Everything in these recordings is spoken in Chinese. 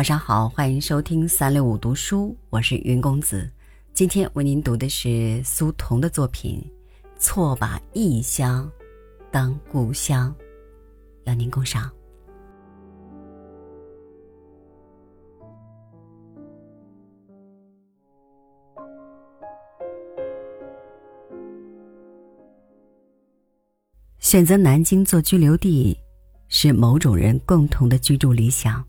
晚上好，欢迎收听三六五读书，我是云公子。今天为您读的是苏童的作品《错把异乡当故乡》，邀您共赏。选择南京做居留地，是某种人共同的居住理想。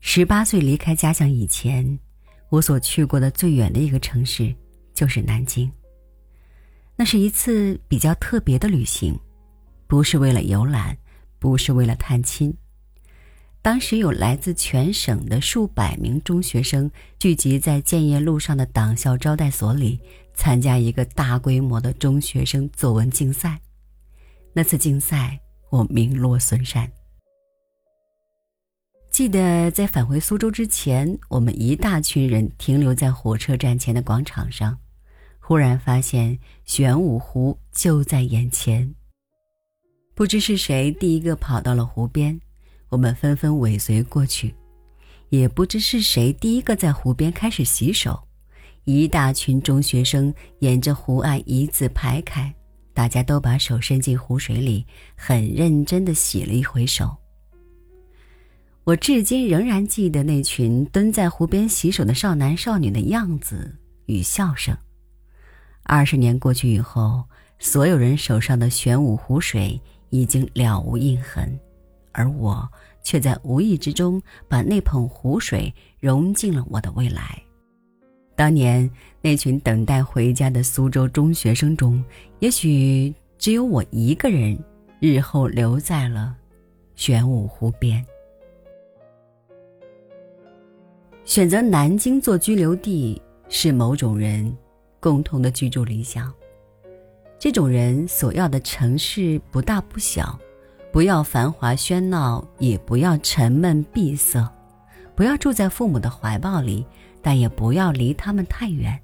十八岁离开家乡以前，我所去过的最远的一个城市就是南京。那是一次比较特别的旅行，不是为了游览，不是为了探亲。当时有来自全省的数百名中学生聚集在建业路上的党校招待所里，参加一个大规模的中学生作文竞赛。那次竞赛，我名落孙山。记得在返回苏州之前，我们一大群人停留在火车站前的广场上，忽然发现玄武湖就在眼前。不知是谁第一个跑到了湖边，我们纷纷尾随过去。也不知是谁第一个在湖边开始洗手，一大群中学生沿着湖岸一字排开，大家都把手伸进湖水里，很认真地洗了一回手。我至今仍然记得那群蹲在湖边洗手的少男少女的样子与笑声。二十年过去以后，所有人手上的玄武湖水已经了无印痕，而我却在无意之中把那捧湖水融进了我的未来。当年那群等待回家的苏州中学生中，也许只有我一个人，日后留在了玄武湖边。选择南京做居留地是某种人共同的居住理想。这种人所要的城市不大不小，不要繁华喧闹，也不要沉闷闭塞，不要住在父母的怀抱里，但也不要离他们太远。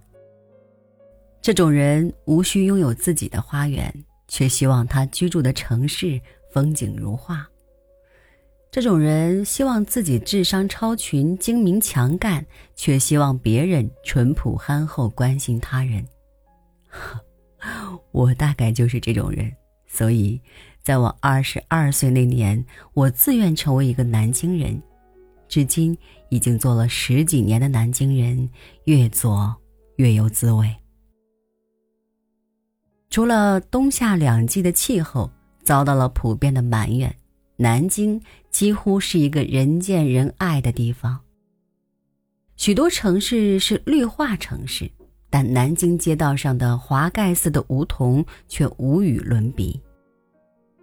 这种人无需拥有自己的花园，却希望他居住的城市风景如画。这种人希望自己智商超群、精明强干，却希望别人淳朴憨厚、关心他人。我大概就是这种人，所以，在我二十二岁那年，我自愿成为一个南京人。至今已经做了十几年的南京人，越做越有滋味。除了冬夏两季的气候遭到了普遍的埋怨。南京几乎是一个人见人爱的地方。许多城市是绿化城市，但南京街道上的华盖似的梧桐却无与伦比。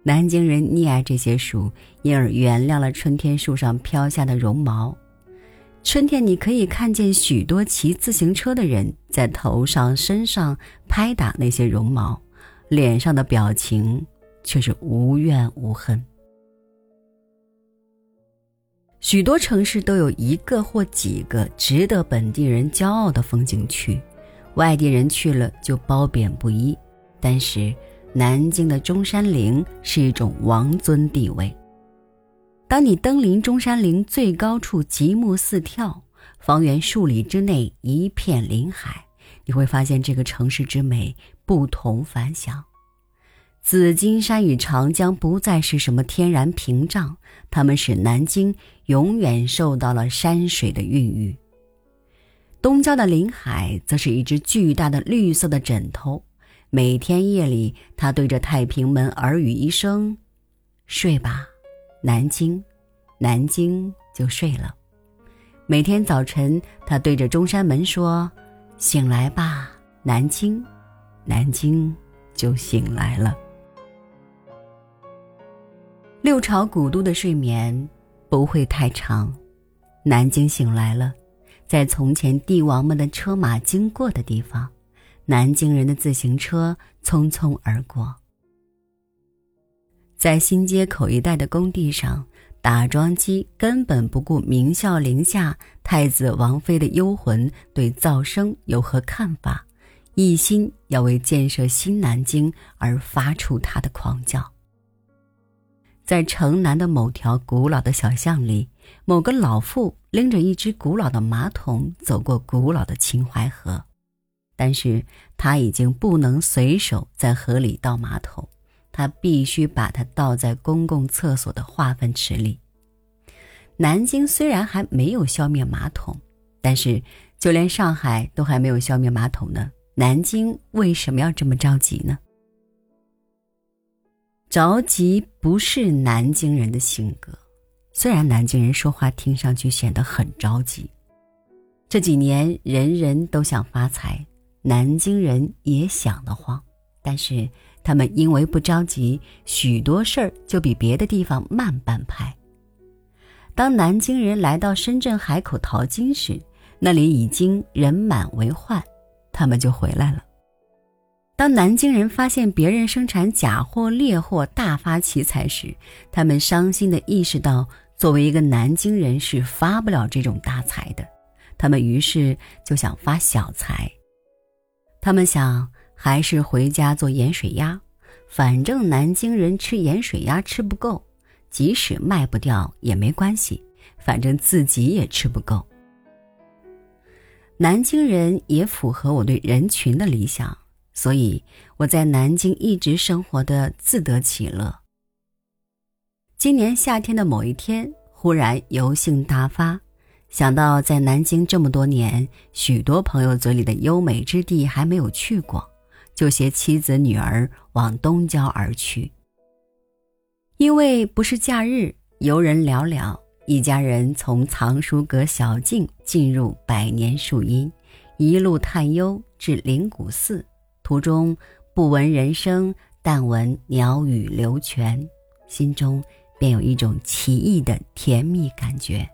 南京人溺爱这些树，因而原谅了春天树上飘下的绒毛。春天，你可以看见许多骑自行车的人在头上、身上拍打那些绒毛，脸上的表情却是无怨无恨。许多城市都有一个或几个值得本地人骄傲的风景区，外地人去了就褒贬不一。但是，南京的中山陵是一种王尊地位。当你登临中山陵最高处，极目四眺，方圆数里之内一片林海，你会发现这个城市之美不同凡响。紫金山与长江不再是什么天然屏障，它们使南京永远受到了山水的孕育。东郊的临海则是一只巨大的绿色的枕头，每天夜里，它对着太平门耳语一声：“睡吧，南京。”南京就睡了。每天早晨，它对着中山门说：“醒来吧，南京。”南京就醒来了。六朝古都的睡眠不会太长，南京醒来了，在从前帝王们的车马经过的地方，南京人的自行车匆匆而过。在新街口一带的工地上，打桩机根本不顾明孝陵下太子王妃的幽魂对噪声有何看法，一心要为建设新南京而发出他的狂叫。在城南的某条古老的小巷里，某个老妇拎着一只古老的马桶走过古老的秦淮河，但是她已经不能随手在河里倒马桶，她必须把它倒在公共厕所的化粪池里。南京虽然还没有消灭马桶，但是就连上海都还没有消灭马桶呢。南京为什么要这么着急呢？着急不是南京人的性格，虽然南京人说话听上去显得很着急。这几年人人都想发财，南京人也想得慌，但是他们因为不着急，许多事儿就比别的地方慢半拍。当南京人来到深圳海口淘金时，那里已经人满为患。他们就回来了。当南京人发现别人生产假货劣货大发其财时，他们伤心地意识到，作为一个南京人是发不了这种大财的。他们于是就想发小财。他们想，还是回家做盐水鸭，反正南京人吃盐水鸭吃不够，即使卖不掉也没关系，反正自己也吃不够。南京人也符合我对人群的理想，所以我在南京一直生活的自得其乐。今年夏天的某一天，忽然油性大发，想到在南京这么多年，许多朋友嘴里的优美之地还没有去过，就携妻子女儿往东郊而去。因为不是假日，游人寥寥。一家人从藏书阁小径进入百年树荫，一路探幽至灵谷寺，途中不闻人声，但闻鸟语流泉，心中便有一种奇异的甜蜜感觉，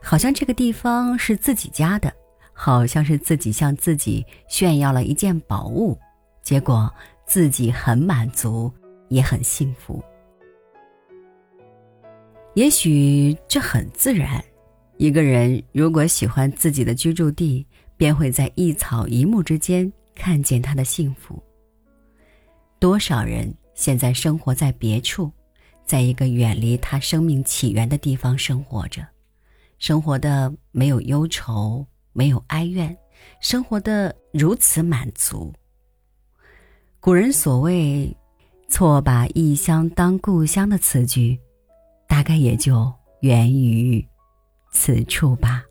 好像这个地方是自己家的，好像是自己向自己炫耀了一件宝物，结果自己很满足，也很幸福。也许这很自然，一个人如果喜欢自己的居住地，便会在一草一木之间看见他的幸福。多少人现在生活在别处，在一个远离他生命起源的地方生活着，生活的没有忧愁，没有哀怨，生活的如此满足。古人所谓“错把异乡当故乡”的词句。大概也就源于此处吧。